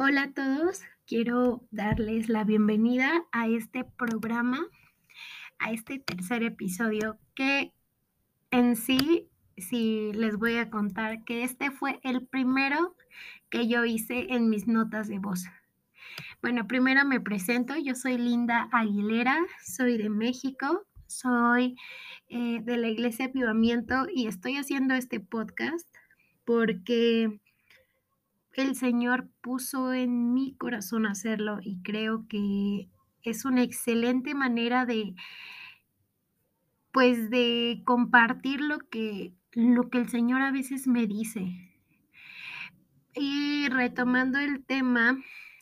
Hola a todos, quiero darles la bienvenida a este programa, a este tercer episodio que en sí, sí les voy a contar que este fue el primero que yo hice en mis notas de voz. Bueno, primero me presento, yo soy Linda Aguilera, soy de México, soy eh, de la Iglesia Avivamiento y estoy haciendo este podcast porque el Señor puso en mi corazón hacerlo y creo que es una excelente manera de, pues, de compartir lo que, lo que el Señor a veces me dice. Y retomando el tema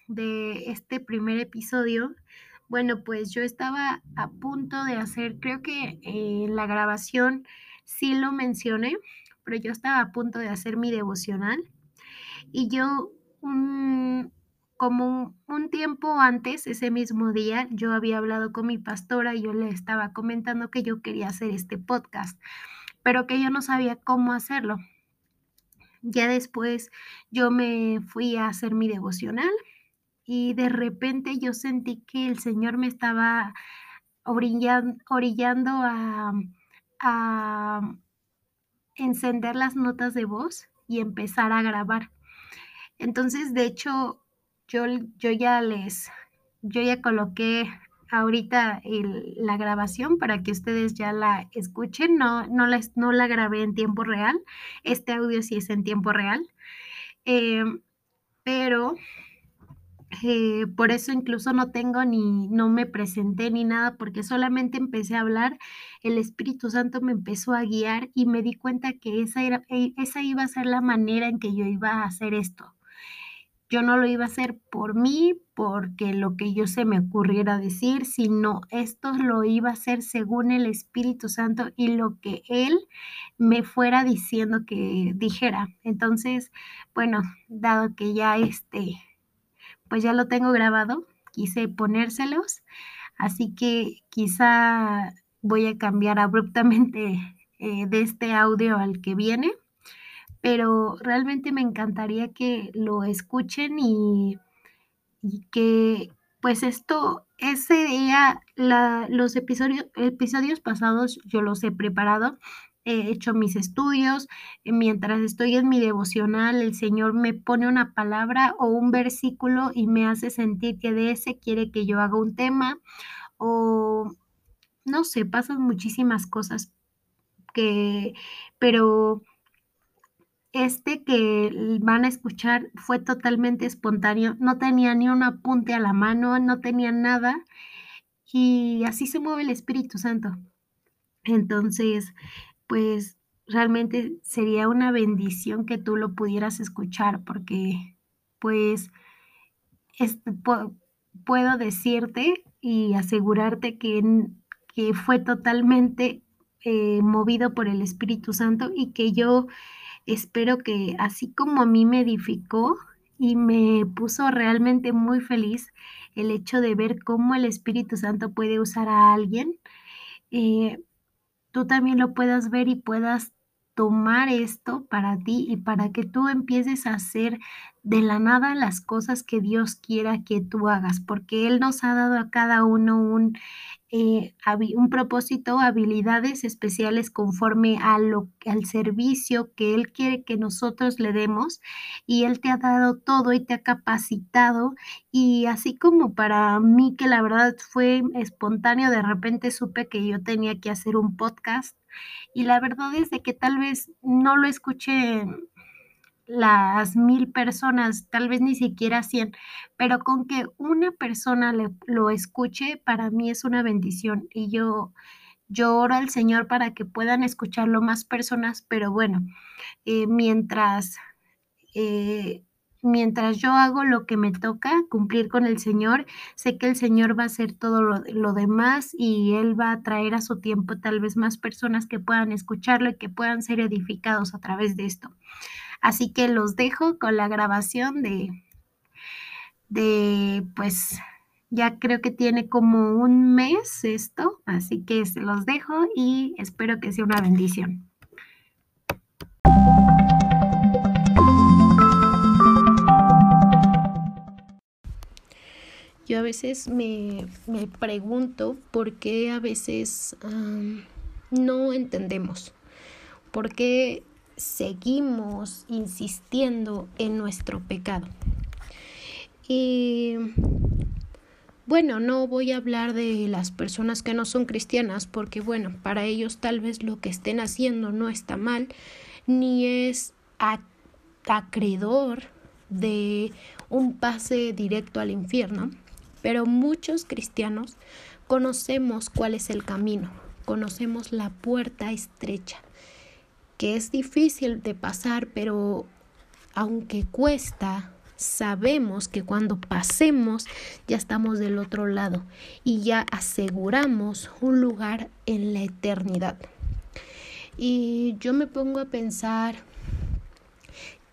de este primer episodio, bueno, pues yo estaba a punto de hacer, creo que en la grabación sí lo mencioné, pero yo estaba a punto de hacer mi devocional y yo, como un, tiempo antes, ese mismo día, yo había hablado con mi pastora y yo le estaba comentando que yo quería hacer este podcast, pero que yo no sabía cómo hacerlo. Ya después yo me fui a hacer mi devocional y de repente yo sentí que el Señor me estaba orillando a, a encender las notas de voz y empezar a grabar. Entonces, de hecho, yo, yo ya les, yo ya coloqué ahorita la grabación para que ustedes ya la escuchen. No, no, la, no la grabé en tiempo real. Este audio sí es en tiempo real. Em, pero eh, por eso incluso no tengo ni, no me presenté ni nada, porque solamente empecé a hablar, el Espíritu Santo me empezó a guiar y me di cuenta que esa, era, e, esa iba a ser la manera en que yo iba a hacer esto. Yo no lo iba a hacer por mí, porque lo que yo se me ocurriera decir, sino esto lo iba a hacer según el Espíritu Santo y lo que Él me fuera diciendo que dijera. Entonces, bueno, dado que ya este, pues ya lo tengo grabado, quise ponérselos, así que quizá voy a cambiar abruptamente eh, de este audio al que viene pero realmente me encantaría que lo escuchen y, que pues esto, ese día, los episodios, episodios pasados yo los he preparado, he hecho mis estudios, eh, mientras estoy en mi devocional, el Señor me pone una palabra o un versículo y me hace sentir que de ese quiere que yo haga un tema o no sé, pasan muchísimas cosas que, pero este que van a escuchar fue totalmente espontáneo, no tenía ni un apunte a la mano, no tenía nada, y así se mueve el Espíritu Santo. Entonces, pues realmente sería una bendición que tú lo pudieras escuchar, porque pues puedo decirte y asegurarte que, fue totalmente eh, movido por el Espíritu Santo y que yo espero que así como a mí me edificó y me puso realmente muy feliz el hecho de ver cómo el Espíritu Santo puede usar a alguien, eh, tú también lo puedas ver y puedas tomar esto para ti y para que tú empieces a hacer de la nada las cosas que Dios quiera que tú hagas, porque Él nos ha dado a cada uno un eh, un propósito, habilidades especiales conforme a lo, al servicio que Él quiere que nosotros le demos y Él te ha dado todo y te ha capacitado y así como para mí que la verdad fue espontáneo, de repente supe que yo tenía que hacer un podcast y la verdad es de que tal vez no lo escuché las mil personas, tal vez ni siquiera cien, pero con que una persona lo escuche, para mí es una bendición y yo, yo oro al Señor para que puedan escucharlo más personas, pero bueno, eh, mientras, eh, mientras yo hago lo que me toca, cumplir con el Señor, sé que el Señor va a hacer todo lo, demás y Él va a traer a su tiempo tal vez más personas que puedan escucharlo y que puedan ser edificados a través de esto. Así que los dejo con la grabación de, de pues ya creo que tiene como un mes esto, así que se los dejo y espero que sea una bendición. Yo a veces me, me pregunto por qué a veces no entendemos, por qué seguimos insistiendo en nuestro pecado. Y bueno, no voy a hablar de las personas que no son cristianas porque bueno, para ellos tal vez lo que estén haciendo no está mal, ni es acreedor de un pase directo al infierno, pero muchos cristianos conocemos cuál es el camino, conocemos la puerta estrecha, que es difícil de pasar, pero aunque cuesta, sabemos que cuando pasemos ya estamos del otro lado y ya aseguramos un lugar en la eternidad. Y yo me pongo a pensar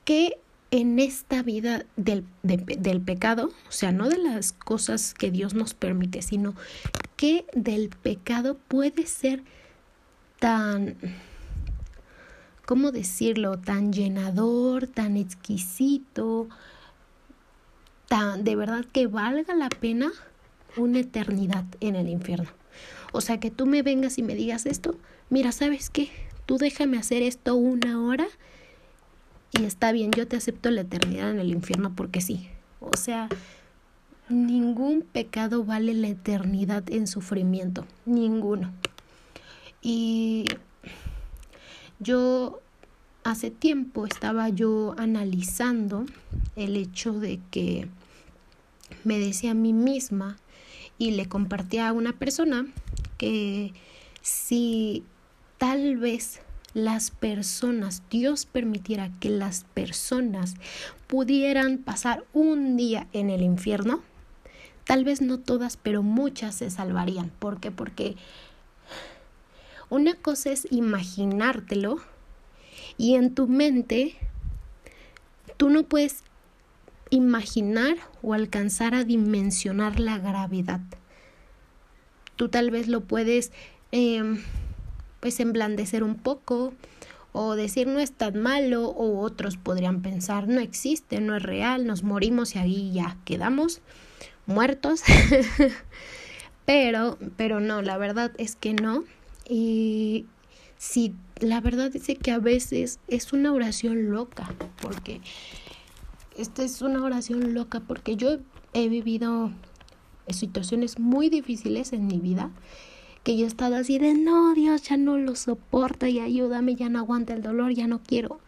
que en esta vida del, del, pecado, o sea, no de las cosas que Dios nos permite, sino que del pecado puede ser tan, ¿cómo decirlo?, tan llenador, tan exquisito, tan, de verdad que valga la pena una eternidad en el infierno. O sea, que tú me vengas y me digas esto, mira, ¿sabes qué? Tú déjame hacer esto una hora y está bien, yo te acepto la eternidad en el infierno porque sí. O sea, ningún pecado vale la eternidad en sufrimiento, ninguno. Y yo hace tiempo estaba yo analizando el hecho de que me decía a mí misma y le compartía a una persona que si tal vez las personas, Dios permitiera que las personas pudieran pasar un día en el infierno, tal vez no todas, pero muchas se salvarían. ¿Por qué? Porque una cosa es imaginártelo y en tu mente tú no puedes imaginar o alcanzar a dimensionar la gravedad. Tú tal vez lo puedes em, pues emblandecer un poco o decir no es tan malo o otros podrían pensar no existe, no es real, nos morimos y ahí ya quedamos muertos. pero, pero no, la verdad es que no. Y sí, la verdad es que a veces es una oración loca, porque esta es una oración loca, porque yo he vivido situaciones muy difíciles en mi vida que yo he estado así de no, Dios, ya no lo soporto y ayúdame, ya no aguanta el dolor, ya no quiero.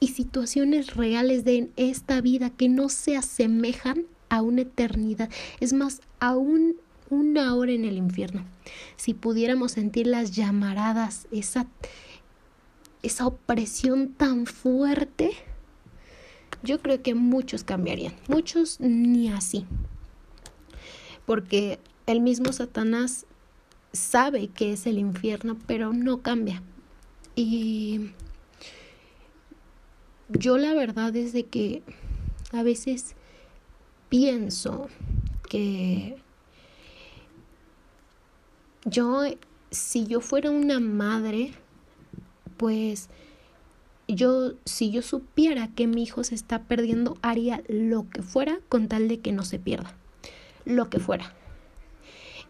Y situaciones reales de esta vida que no se asemejan a una eternidad, es más, a una hora en el infierno. Si pudiéramos sentir las llamaradas, esa, esa opresión tan fuerte, yo creo que muchos cambiarían, muchos ni así. Porque el mismo Satanás sabe que es el infierno, pero no cambia. Y yo la verdad es de que a veces pienso que yo, si yo fuera una madre, pues yo, si yo supiera que mi hijo se está perdiendo, haría lo que fuera con tal de que no se pierda. Lo que fuera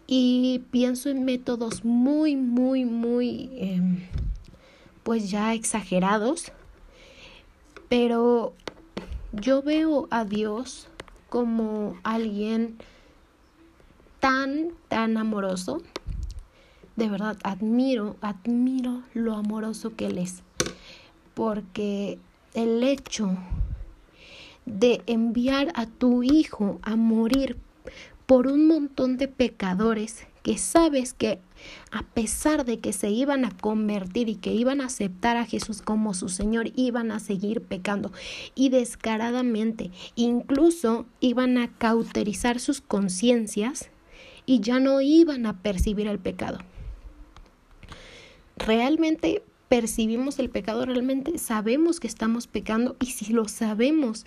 y pienso en métodos muy, muy, muy, em, pues ya exagerados, pero yo veo a Dios como alguien tan, tan amoroso. De verdad, admiro, admiro lo amoroso que Él es. Porque el hecho de enviar a tu hijo a morir por un montón de pecadores que sabes que a pesar de que se iban a convertir y que iban a aceptar a Jesús como su Señor, iban a seguir pecando. Y descaradamente, incluso iban a cauterizar sus conciencias y ya no iban a percibir el pecado. Realmente percibimos el pecado, realmente sabemos que estamos pecando y si lo sabemos,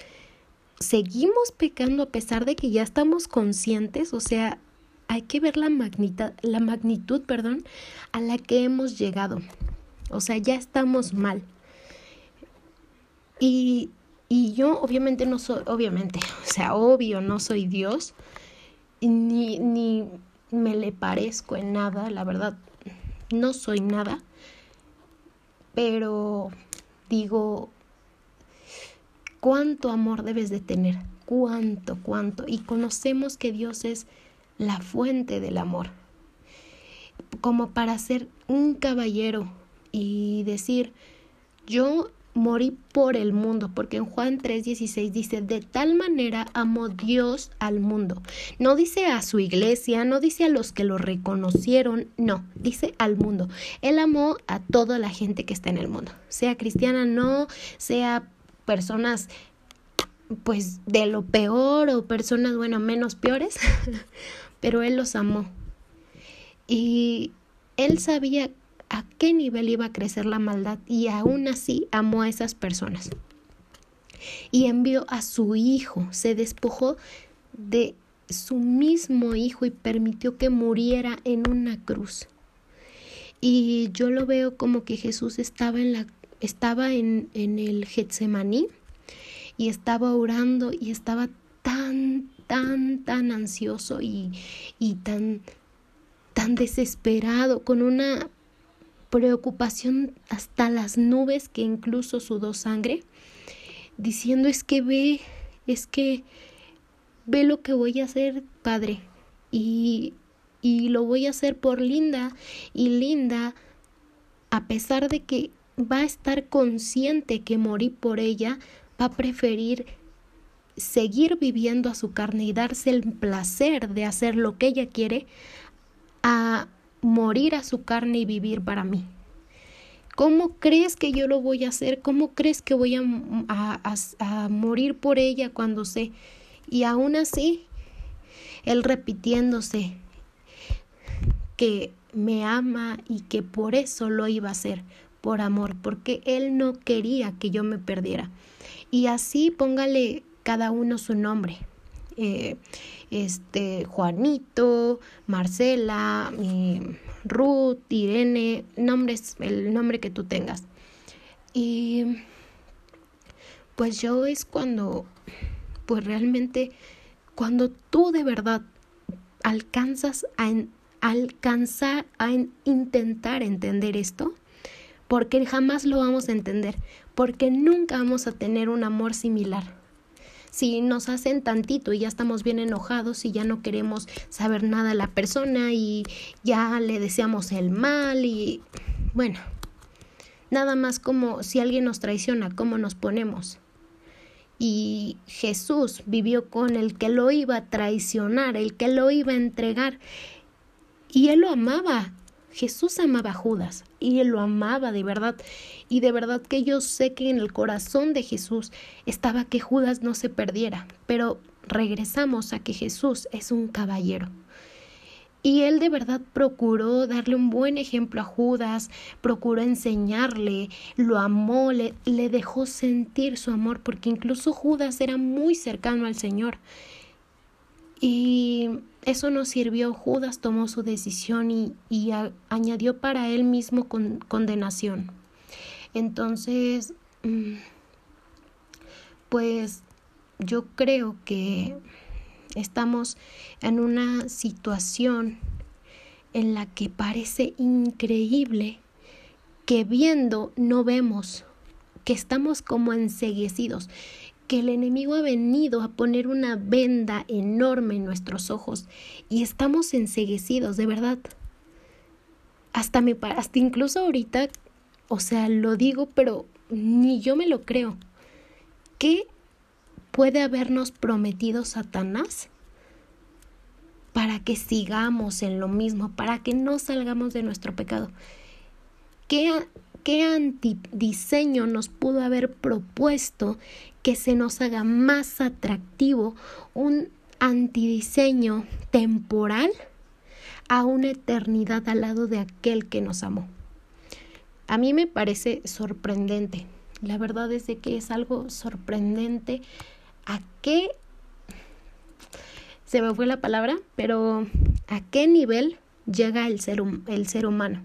seguimos pecando a pesar de que ya estamos conscientes, o sea, hay que ver la, magnitud, la magnitud perdón, a la que hemos llegado. O sea, ya estamos mal. Y, y yo obviamente no soy, obviamente, o sea, obvio, no soy Dios. ni, ni me le parezco en nada, la verdad, no soy nada, pero digo, ¿cuánto amor debes de tener? ¿Cuánto, cuánto? Y conocemos que Dios es la fuente del amor, como para ser un caballero y decir, yo morí por el mundo, porque en Juan 3:16 dice, de tal manera amó Dios al mundo. No dice a su iglesia, no dice a los que lo reconocieron, no, dice al mundo. Él amó a toda la gente que está en el mundo, sea cristiana, no, sea personas pues de lo peor o personas, bueno, menos peores, pero él los amó. Y él sabía a qué nivel iba a crecer la maldad y aún así amó a esas personas. Y envió a su hijo, se despojó de su mismo hijo y permitió que muriera en una cruz. Y yo lo veo como que Jesús estaba en la estaba en, en el Getsemaní y estaba orando y estaba tan, tan, tan ansioso y, y tan, tan desesperado, con una preocupación hasta las nubes que incluso sudó sangre, diciendo es que ve, es que ve lo que voy a hacer, Padre, y, y lo voy a hacer por Linda, y Linda, a pesar de que va a estar consciente que morí por ella, va a preferir seguir viviendo a su carne y darse el placer de hacer lo que ella quiere a morir a su carne y vivir para mí. ¿Cómo crees que yo lo voy a hacer? ¿Cómo crees que voy a, a, morir por ella cuando sé? Y aún así, él repitiéndose que me ama y que por eso lo iba a hacer, por amor, porque él no quería que yo me perdiera. Y así póngale cada uno su nombre. Eh, este, Juanito, Marcela, Ruth, Irene, nombres, el nombre que tú tengas. Y pues yo es cuando, pues realmente, cuando tú de verdad alcanzas a alcanzar a intentar entender esto, porque jamás lo vamos a entender, porque nunca vamos a tener un amor similar si nos hacen tantito y ya estamos bien enojados y ya no queremos saber nada de la persona y ya le deseamos el mal y bueno, nada más como si alguien nos traiciona, cómo nos ponemos. Y Jesús vivió con el que lo iba a traicionar, el que lo iba a entregar. Y él lo amaba. Jesús amaba a Judas y él lo amaba de verdad. Y de verdad que yo sé que en el corazón de Jesús estaba que Judas no se perdiera, pero regresamos a que Jesús es un caballero. Y él de verdad procuró darle un buen ejemplo a Judas, procuró enseñarle, lo amó, le, le, dejó sentir su amor, porque incluso Judas era muy cercano al Señor. Y eso no sirvió, Judas tomó su decisión y, y añadió para él mismo con, condenación. Entonces, mm, pues yo creo que estamos en una situación en la que parece increíble que viendo no vemos, que estamos como enseguecidos, que el enemigo ha venido a poner una venda enorme en nuestros ojos y estamos enseguecidos, de verdad. Hasta, me, hasta incluso ahorita o sea, lo digo, pero ni yo me lo creo. ¿Qué puede habernos prometido Satanás para que sigamos en lo mismo, para que no salgamos de nuestro pecado? ¿Qué, qué antidiseño nos pudo haber propuesto que se nos haga más atractivo un antidiseño temporal a una eternidad al lado de aquel que nos amó? A mí me parece sorprendente. La verdad es de que es algo sorprendente a qué se me fue la palabra, pero a qué nivel llega el ser, el ser humano.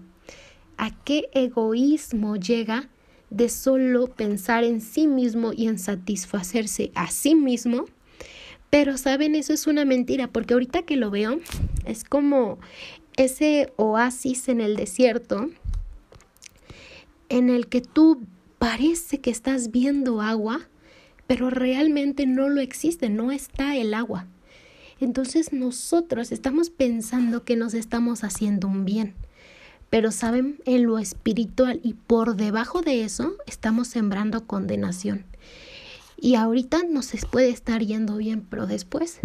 A qué egoísmo llega de solo pensar en sí mismo y en satisfacerse a sí mismo, Pero saben, eso es una mentira, porque ahorita que lo veo, es como ese oasis en el desierto en el que tú parece que estás viendo agua, pero realmente no lo existe, no está el agua. Entonces nosotros estamos pensando que nos estamos haciendo un bien, pero saben, en lo espiritual y por debajo de eso estamos sembrando condenación. Y ahorita nos puede estar yendo bien, pero después,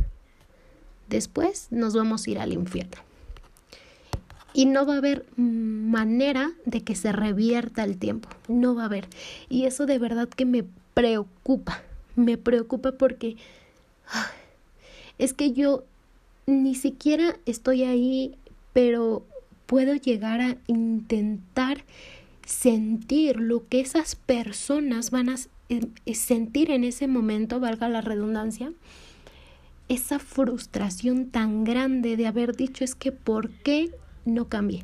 después nos vamos a ir al infierno. Y no va a haber manera de que se revierta el tiempo, no va a haber. Y eso de verdad que me preocupa, me preocupa porque es que yo ni siquiera estoy ahí, pero puedo llegar a intentar sentir lo que esas personas van a eh, sentir en ese momento, valga la redundancia, esa frustración tan grande de haber dicho es que ¿por qué no cambié?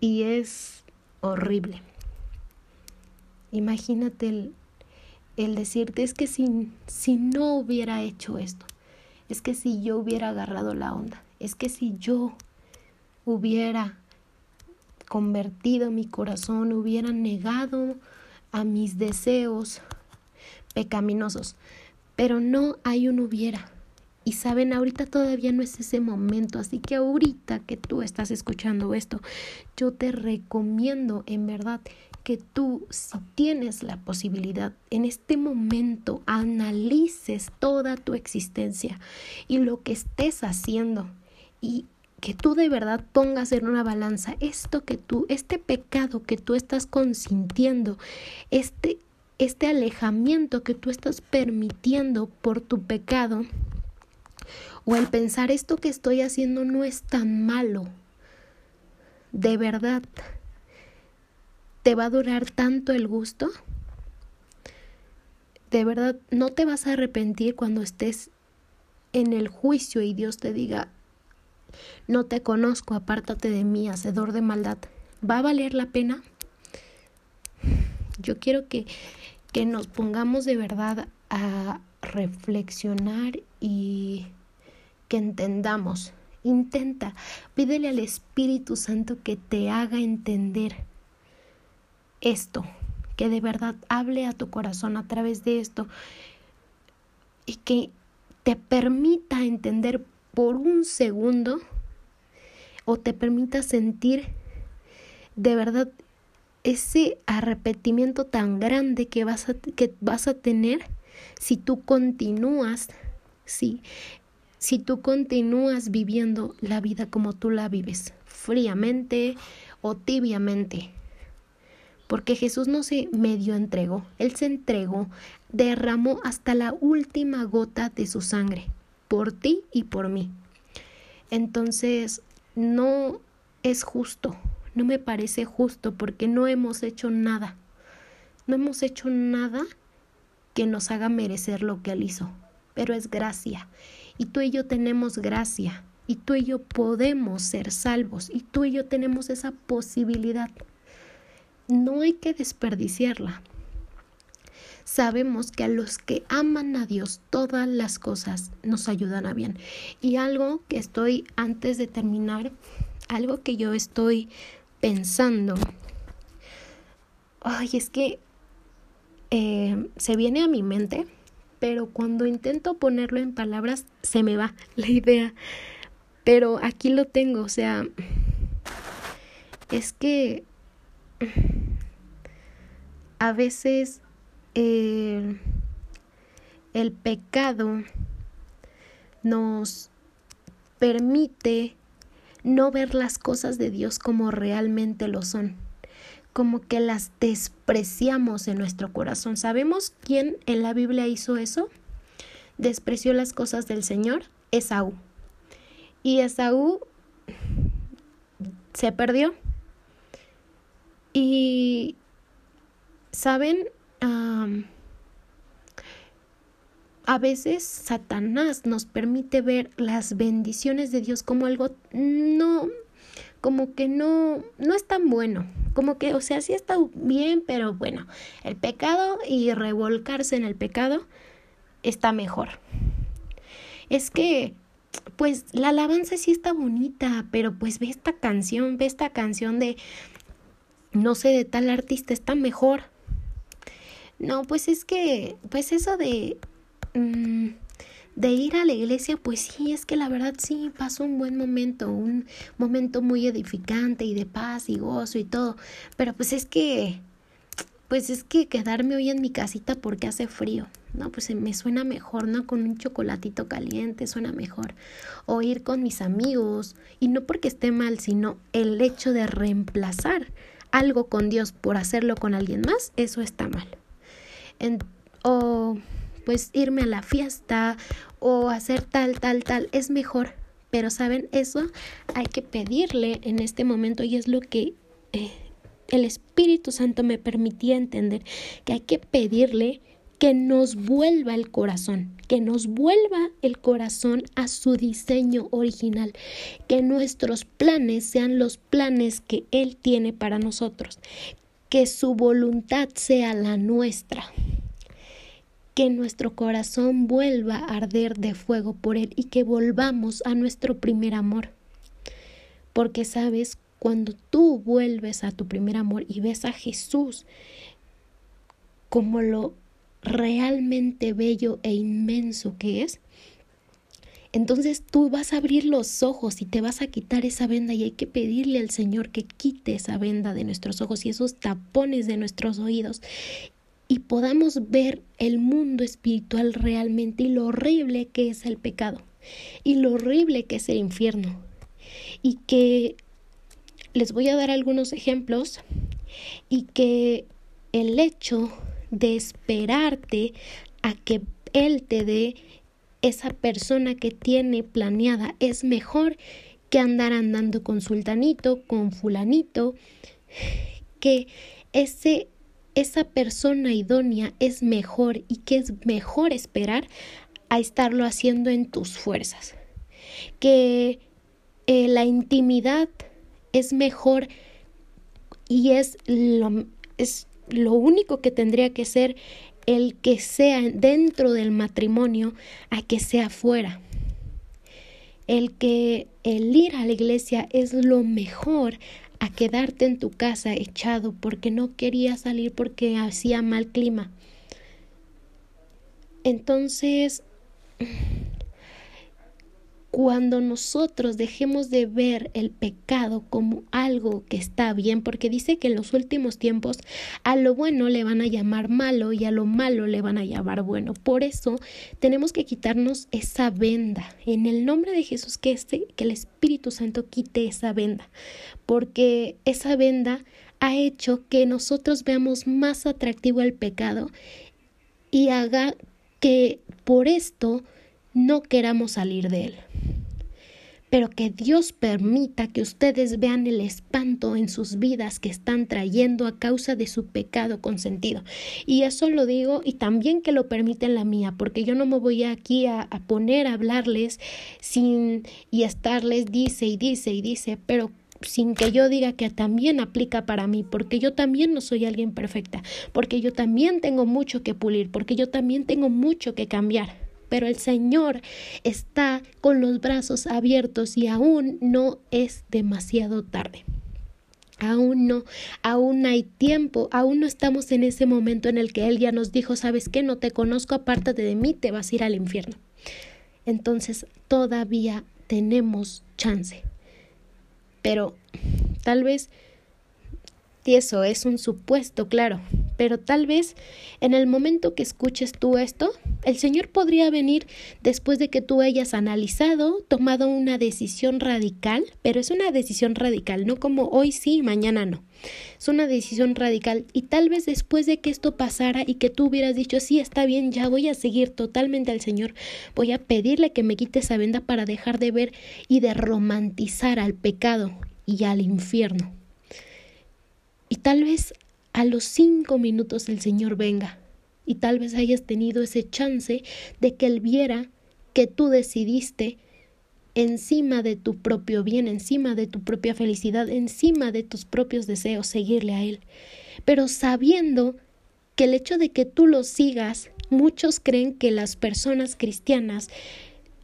Y es horrible. Imagínate el, el decirte es que si, si no hubiera hecho esto, es que si yo hubiera agarrado la onda, es que si yo hubiera convertido mi corazón, hubiera negado a mis deseos pecaminosos, pero no hay un hubiera. Y saben, ahorita todavía no es ese momento, así que ahorita que tú estás escuchando esto, yo te recomiendo en verdad que tú, si tienes la posibilidad, en este momento analices toda tu existencia y lo que estés haciendo y que tú de verdad pongas en una balanza esto que tú, este pecado que tú estás consintiendo, este, este alejamiento que tú estás permitiendo por tu pecado, o el pensar esto que estoy haciendo no es tan malo, de verdad ¿Te va a durar tanto el gusto? De verdad, no te vas a arrepentir cuando estés en el juicio y Dios te diga, no te conozco, apártate de mí, hacedor de maldad. ¿Va a valer la pena? Yo quiero que, que nos pongamos de verdad a reflexionar y que entendamos. Intenta, pídele al Espíritu Santo que te haga entender esto, que de verdad hable a tu corazón a través de esto y que te permita entender por un segundo o te permita sentir de verdad ese arrepentimiento tan grande que vas a, que vas a tener si tú continúas, si tú continúas viviendo la vida como tú la vives, fríamente o tibiamente porque Jesús no se medio entregó, Él se entregó, derramó hasta la última gota de su sangre, por ti y por mí. Entonces, no es justo, no me parece justo porque no hemos hecho nada, no hemos hecho nada que nos haga merecer lo que Él hizo, pero es gracia. Y tú y yo tenemos gracia, y tú y yo podemos ser salvos, y tú y yo tenemos esa posibilidad no hay que desperdiciarla. Sabemos que a los que aman a Dios todas las cosas nos ayudan a bien. Y algo que estoy, antes de terminar, algo que yo estoy pensando, ay, es que eh, se viene a mi mente, pero cuando intento ponerlo en palabras se me va la idea. Pero aquí lo tengo, o sea, es que a veces el pecado nos permite no ver las cosas de Dios como realmente lo son, como que las despreciamos en nuestro corazón. ¿Sabemos quién en la Biblia hizo eso? Despreció las cosas del Señor, Esaú. Y Esaú se perdió y, ¿saben? a veces Satanás nos permite ver las bendiciones de Dios como algo no como que no, no es tan bueno. Como que, o sea, sí está bien, pero bueno, el pecado y revolcarse en el pecado está mejor. Es que, pues la alabanza sí está bonita, pero pues ve esta canción, ve esta canción de, no sé, de tal artista, está mejor. No, pues es que, pues eso de... Mm, de ir a la iglesia, pues sí, es que la verdad sí pasó un buen momento, un momento muy edificante y de paz y gozo y todo, pero pues es que, pues es que quedarme hoy en mi casita porque hace frío, no, pues me suena mejor, ¿no? Con un chocolatito caliente suena mejor, o ir con mis amigos, y no porque esté mal, sino el hecho de reemplazar algo con Dios por hacerlo con alguien más, eso está mal. o pues irme a la fiesta o hacer tal, tal, tal, es mejor. Pero saben, eso hay que pedirle en este momento y es lo que eh, el Espíritu Santo me permitía entender, que hay que pedirle que nos vuelva el corazón, que nos vuelva el corazón a su diseño original, que nuestros planes sean los planes que Él tiene para nosotros, que su voluntad sea la nuestra que nuestro corazón vuelva a arder de fuego por Él y que volvamos a nuestro primer amor. Porque sabes, cuando tú vuelves a tu primer amor y ves a Jesús como lo realmente bello e inmenso que es, entonces tú vas a abrir los ojos y te vas a quitar esa venda y hay que pedirle al Señor que quite esa venda de nuestros ojos y esos tapones de nuestros oídos y podamos ver el mundo espiritual realmente y lo horrible que es el pecado y lo horrible que es el infierno. Y que les voy a dar algunos ejemplos y que el hecho de esperarte a que Él te dé esa persona que tiene planeada es mejor que andar andando con sultanito, con fulanito, que ese esa persona idónea es mejor y que es mejor esperar a estarlo haciendo en tus fuerzas. Que eh, la intimidad es mejor y es lo, es lo único que tendría que ser el que sea dentro del matrimonio a que sea fuera. El que el ir a la iglesia es lo mejor a quedarte en tu casa echado porque no quería salir porque hacía mal clima. Entonces, cuando nosotros dejemos de ver el pecado como algo que está bien, porque dice que en los últimos tiempos a lo bueno le van a llamar malo y a lo malo le van a llamar bueno. Por eso tenemos que quitarnos esa venda. En el nombre de Jesús, que, este, que el Espíritu Santo quite esa venda, porque esa venda ha hecho que nosotros veamos más atractivo el pecado y haga que por esto no queramos salir de él. Pero que Dios permita que ustedes vean el espanto en sus vidas que están trayendo a causa de su pecado consentido. Y eso lo digo y también que lo permite en la mía, porque yo no me voy aquí a, a poner a hablarles sin y estarles dice y dice y dice, pero sin que yo diga que también aplica para mí, porque yo también no soy alguien perfecta, porque yo también tengo mucho que pulir, porque yo también tengo mucho que cambiar pero el Señor está con los brazos abiertos y aún no es demasiado tarde. Aún no, aún hay tiempo, aún no estamos en ese momento en el que Él ya nos dijo, sabes qué, no te conozco, apártate de mí, te vas a ir al infierno. Entonces todavía tenemos chance. Pero tal vez eso es un supuesto, claro, pero tal vez en el momento que escuches tú esto, el Señor podría venir después de que tú hayas analizado, tomado una decisión radical, pero es una decisión radical, no como hoy sí, mañana no. Es una decisión radical y tal vez después de que esto pasara y que tú hubieras dicho, sí, está bien, ya voy a seguir totalmente al Señor, voy a pedirle que me quite esa venda para dejar de ver y de romantizar al pecado y al infierno. Y tal vez a los cinco minutos el Señor venga y tal vez hayas tenido ese chance de que Él viera que tú decidiste encima de tu propio bien, encima de tu propia felicidad, encima de tus propios deseos, seguirle a Él. Pero sabiendo que el hecho de que tú lo sigas, muchos creen que las personas cristianas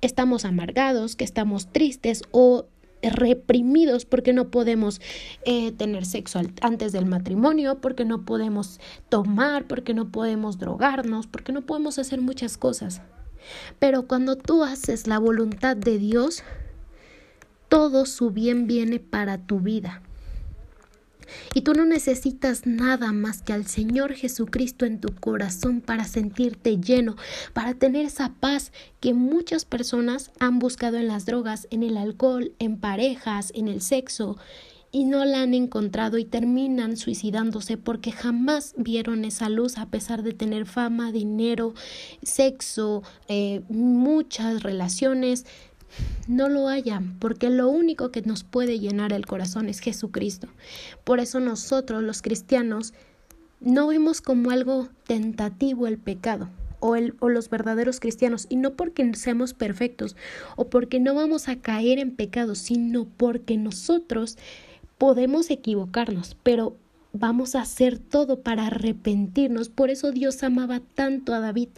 estamos amargados, que estamos tristes o reprimidos porque no podemos eh, tener sexo antes del matrimonio, porque no podemos tomar, porque no podemos drogarnos, porque no podemos hacer muchas cosas. Pero cuando tú haces la voluntad de Dios, todo su bien viene para tu vida. Y tú no necesitas nada más que al Señor Jesucristo en tu corazón para sentirte lleno, para tener esa paz que muchas personas han buscado en las drogas, en el alcohol, en parejas, en el sexo, y no la han encontrado y terminan suicidándose porque jamás vieron esa luz a pesar de tener fama, dinero, sexo, eh, muchas relaciones, no lo hayan, porque lo único que nos puede llenar el corazón es Jesucristo. Por eso nosotros los cristianos no vemos como algo tentativo el pecado o, el, o los verdaderos cristianos, y no porque seamos perfectos o porque no vamos a caer en pecado, sino porque nosotros podemos equivocarnos, pero vamos a hacer todo para arrepentirnos. Por eso Dios amaba tanto a David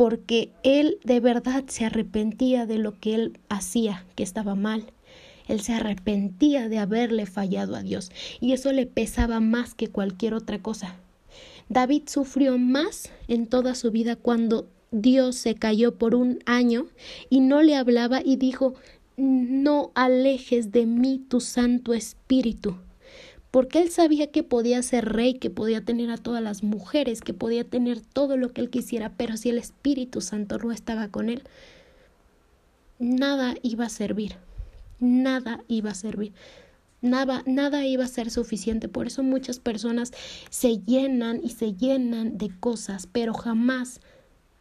porque él de verdad se arrepentía de lo que él hacía, que estaba mal. Él se arrepentía de haberle fallado a Dios y eso le pesaba más que cualquier otra cosa. David sufrió más en toda su vida cuando Dios se cayó por un año y no le hablaba y dijo no alejes de mí tu Santo Espíritu porque él sabía que podía ser rey, que podía tener a todas las mujeres, que podía tener todo lo que él quisiera, pero si el Espíritu Santo no estaba con él, nada iba a servir, nada iba a servir. Nada, nada iba a ser suficiente. Por eso muchas personas se llenan y se llenan de cosas, pero jamás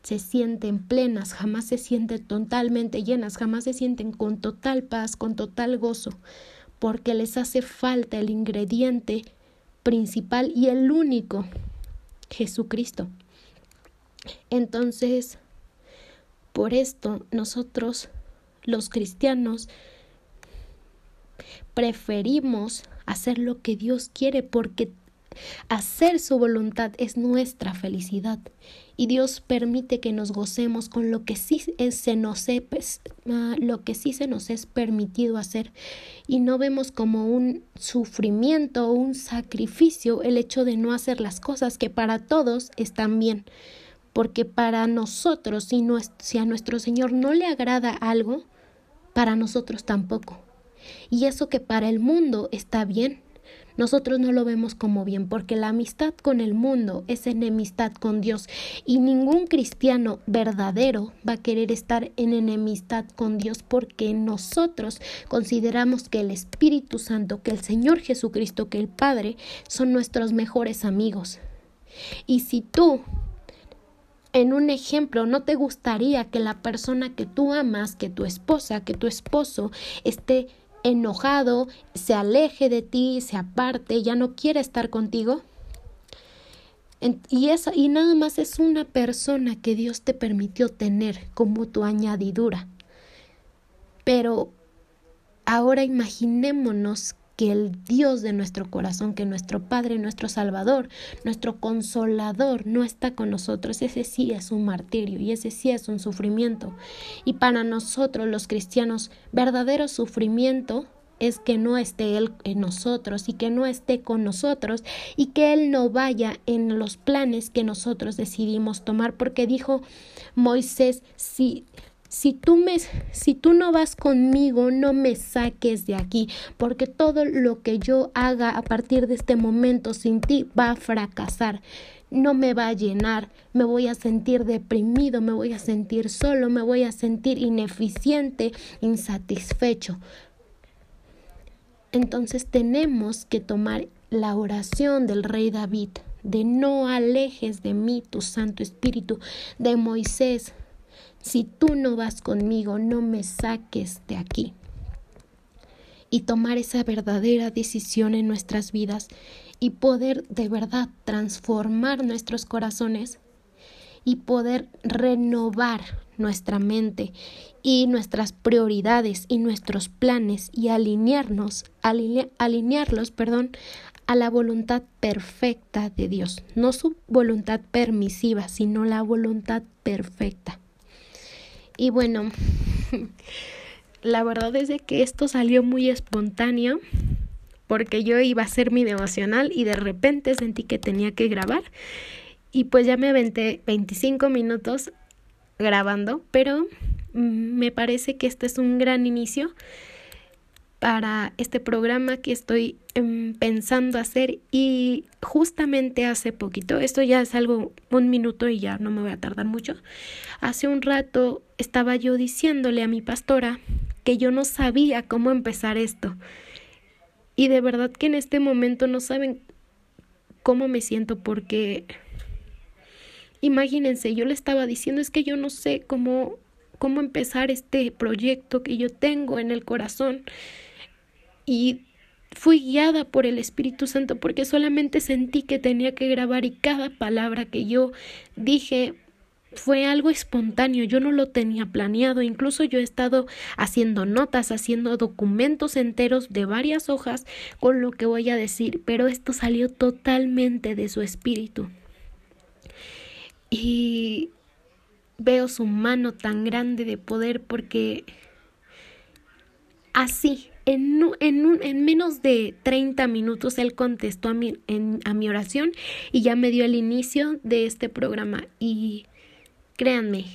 se sienten plenas, jamás se sienten totalmente llenas, jamás se sienten con total paz, con total gozo porque les hace falta el ingrediente principal y el único, Jesucristo. Entonces, por esto nosotros, los cristianos, preferimos hacer lo que Dios quiere porque Hacer su voluntad es nuestra felicidad. Y Dios permite que nos gocemos con lo que sí se nos es, pues, ah, lo que sí se nos es permitido hacer. Y no vemos como un sufrimiento o un sacrificio el hecho de no hacer las cosas que para todos están bien. Porque para nosotros si, si a nuestro Señor no le agrada algo para nosotros tampoco. Y eso que para el mundo está bien nosotros no lo vemos como bien porque la amistad con el mundo es enemistad con Dios y ningún cristiano verdadero va a querer estar en enemistad con Dios porque nosotros consideramos que el Espíritu Santo, que el Señor Jesucristo, que el Padre son nuestros mejores amigos. Y si tú en un ejemplo, ¿no te gustaría que la persona que tú amas, que tu esposa, que tu esposo esté enojado, se aleje de ti, se aparte, ya no quiere estar contigo. Y, esa, y nada más es una persona que Dios te permitió tener como tu añadidura. Pero ahora imaginémonos que el Dios de nuestro corazón, que nuestro Padre, nuestro Salvador, nuestro Consolador no está con nosotros, ese sí es un martirio y ese sí es un sufrimiento. Y para nosotros los cristianos, verdadero sufrimiento es que no esté Él en nosotros y que no esté con nosotros y que Él no vaya en los planes que nosotros decidimos tomar, porque dijo Moisés, si si tú me si tú no vas conmigo, no me saques de aquí, porque todo lo que yo haga a partir de este momento sin ti va a fracasar. No me va a llenar, me voy a sentir deprimido, me voy a sentir solo, me voy a sentir ineficiente, insatisfecho. Entonces tenemos que tomar la oración del rey David, de no alejes de mí tu Santo Espíritu, de Moisés, si tú no vas conmigo, no me saques de aquí. Y tomar esa verdadera decisión en nuestras vidas y poder de verdad transformar nuestros corazones y poder renovar nuestra mente y nuestras prioridades y nuestros planes y alinearnos, alinearlos, perdón, a la voluntad perfecta de Dios, no su voluntad permisiva, sino la voluntad perfecta. Y bueno, la verdad es de que esto salió muy espontáneo porque yo iba a hacer mi devocional y de repente sentí que tenía que grabar. Y pues ya me aventé 25 minutos grabando, pero mm, me parece que este es un gran inicio para este programa que estoy em, pensando hacer. Y justamente hace poquito, esto ya es algo, un minuto y ya no me voy a tardar mucho, hace un rato estaba yo diciéndole a mi pastora que yo no sabía cómo empezar esto. Y de verdad que en este momento no saben cómo me siento porque imagínense, yo le estaba diciendo es que yo no sé cómo cómo empezar este proyecto que yo tengo en el corazón y fui guiada por el Espíritu Santo porque solamente sentí que tenía que grabar y cada palabra que yo dije fue algo espontáneo, yo no lo tenía planeado, incluso yo he estado haciendo notas, haciendo documentos enteros de varias hojas con lo que voy a decir, pero esto salió totalmente de su espíritu. Y veo su mano tan grande de poder porque así en, en, en, menos de 30 minutos él contestó a mi, a mi oración y ya me dio el inicio de este programa. Y créanme,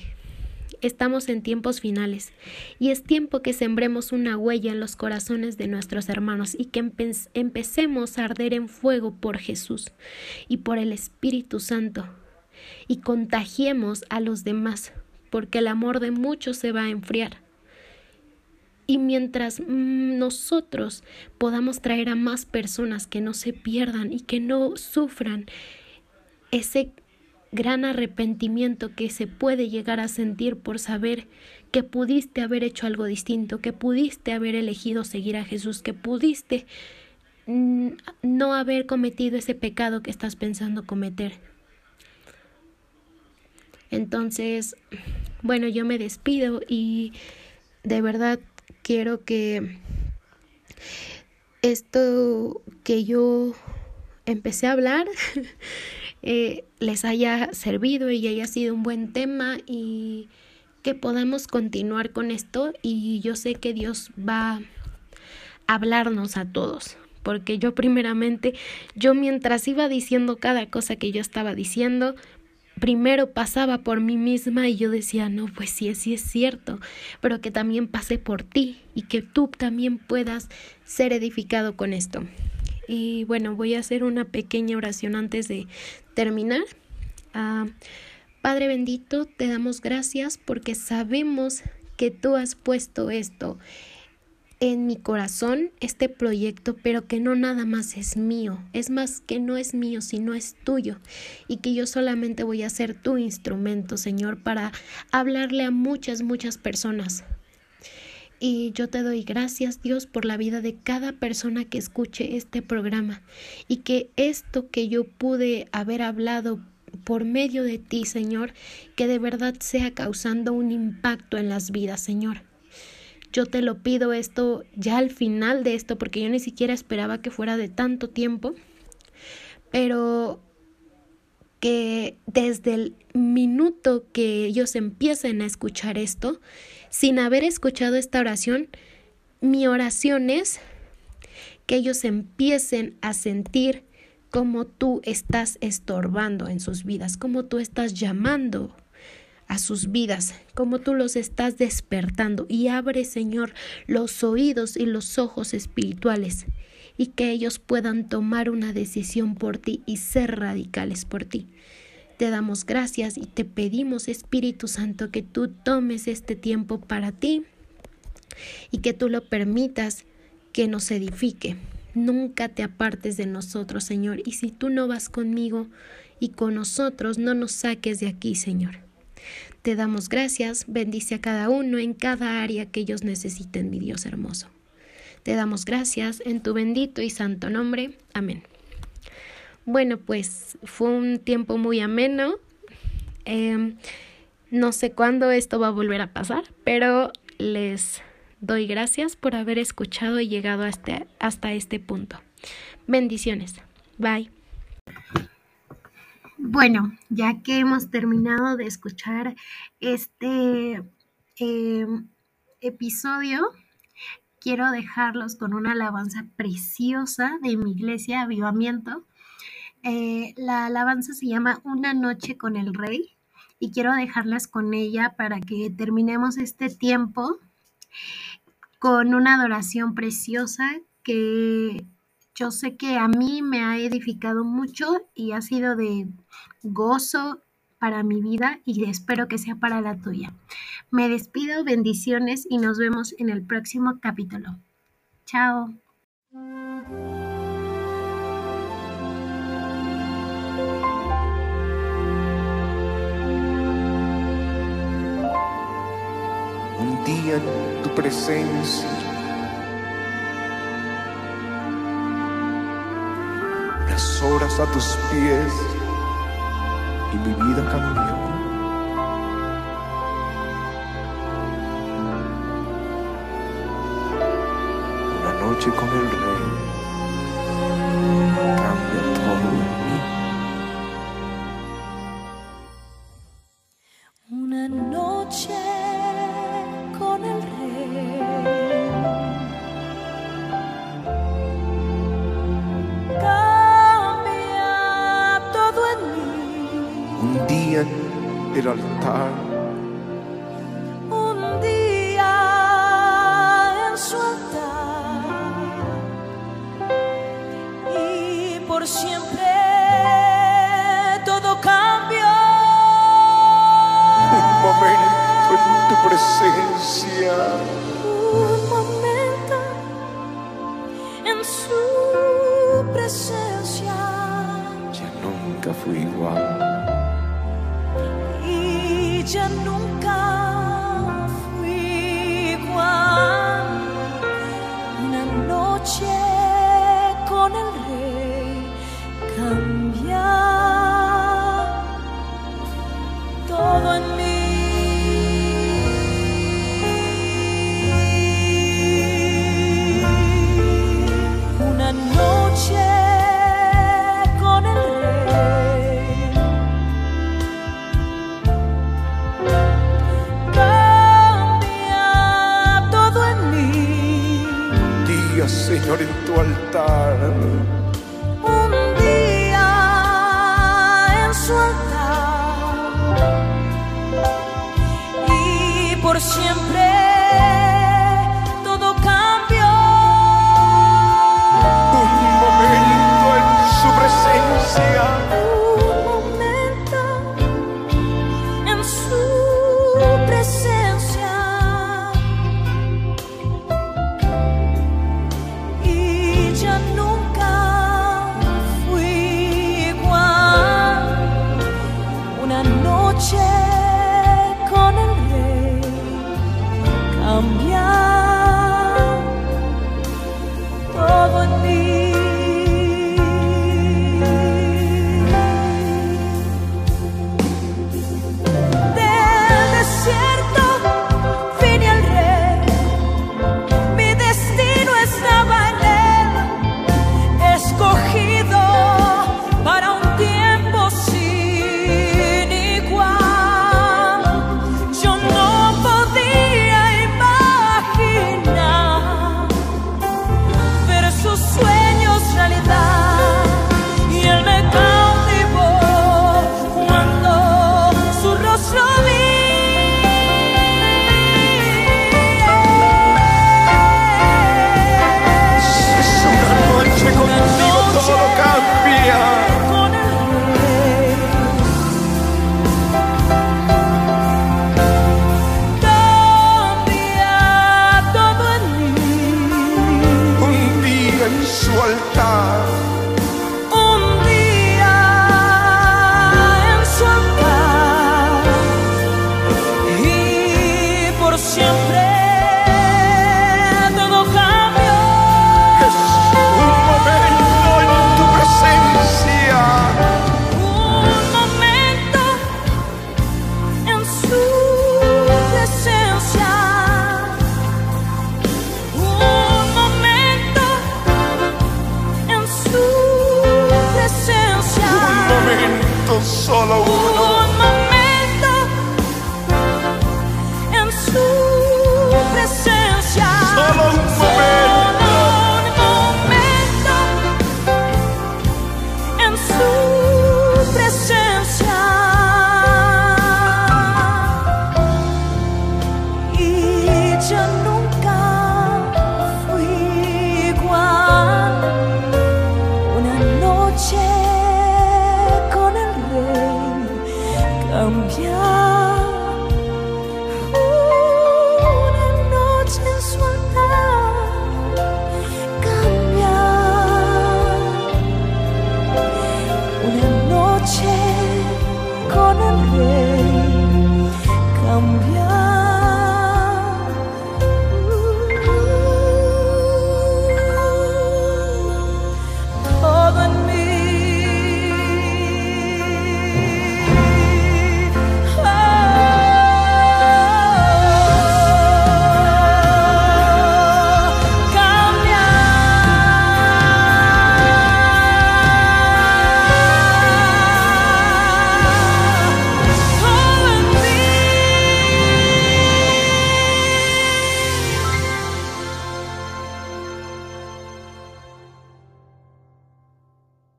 estamos en tiempos finales y es tiempo que sembremos una huella en los corazones de nuestros hermanos y que empecemos a arder en fuego por Jesús y por el Espíritu Santo y contagiemos a los demás porque el amor de muchos se va a enfriar. Y mientras mm, nosotros podamos traer a más personas que no se pierdan y que no sufran ese gran arrepentimiento que se puede llegar a sentir por saber que pudiste haber hecho algo distinto, que pudiste haber elegido seguir a Jesús, que pudiste mm, no haber cometido ese pecado que estás pensando cometer. Entonces, bueno, yo me despido y de verdad quiero que esto que yo empecé a hablar eh, les haya servido y haya sido un buen tema y que podamos continuar con esto y yo sé que Dios va a hablarnos a todos porque yo primeramente yo mientras iba diciendo cada cosa que yo estaba diciendo primero pasaba por mí misma y yo decía, no, pues sí, sí es cierto, pero que también pase por ti y que tú también puedas ser edificado con esto. Y bueno, voy a hacer una pequeña oración antes de terminar. Ah, Padre bendito, te damos gracias porque sabemos que tú has puesto esto en mi corazón este proyecto, pero que no nada más es mío, es más que no es mío, sino es tuyo, y que yo solamente voy a ser tu instrumento, Señor, para hablarle a muchas, muchas personas. Y yo te doy gracias, Dios, por la vida de cada persona que escuche este programa y que esto que yo pude haber hablado por medio de ti, Señor, que de verdad sea causando un impacto en las vidas, Señor. Yo te lo pido esto ya al final de esto, porque yo ni siquiera esperaba que fuera de tanto tiempo, pero que desde el minuto que ellos empiecen a escuchar esto, sin haber escuchado esta oración, mi oración es que ellos empiecen a sentir cómo tú estás estorbando en sus vidas, cómo tú estás llamando a sus vidas, como tú los estás despertando. Y abre, Señor, los oídos y los ojos espirituales y que ellos puedan tomar una decisión por ti y ser radicales por ti. Te damos gracias y te pedimos, Espíritu Santo, que tú tomes este tiempo para ti y que tú lo permitas que nos edifique. Nunca te apartes de nosotros, Señor, y si tú no vas conmigo y con nosotros, no nos saques de aquí, Señor. Te damos gracias, bendice a cada uno en cada área que ellos necesiten, mi Dios hermoso. Te damos gracias en tu bendito y santo nombre. Amén. Bueno, pues fue un tiempo muy ameno. Em, No sé cuándo esto va a volver a pasar, pero les doy gracias por haber escuchado y llegado hasta, hasta este punto. Bendiciones. Bye. Bueno, ya que hemos terminado de escuchar este em, episodio, quiero dejarlos con una alabanza preciosa de mi iglesia, Avivamiento. Eh, la alabanza se llama Una noche con el Rey y quiero dejarlas con ella para que terminemos este tiempo con una adoración preciosa que yo sé que a mí me ha edificado mucho y ha sido de gozo para mi vida y espero que sea para la tuya. Me despido, bendiciones y nos vemos en el próximo capítulo. Chao. Un día tu presencia. Unas horas a tus pies mi vida cambió. noche con el rey cambia todo en mí. Una noche en el altar Señor, en tu altar.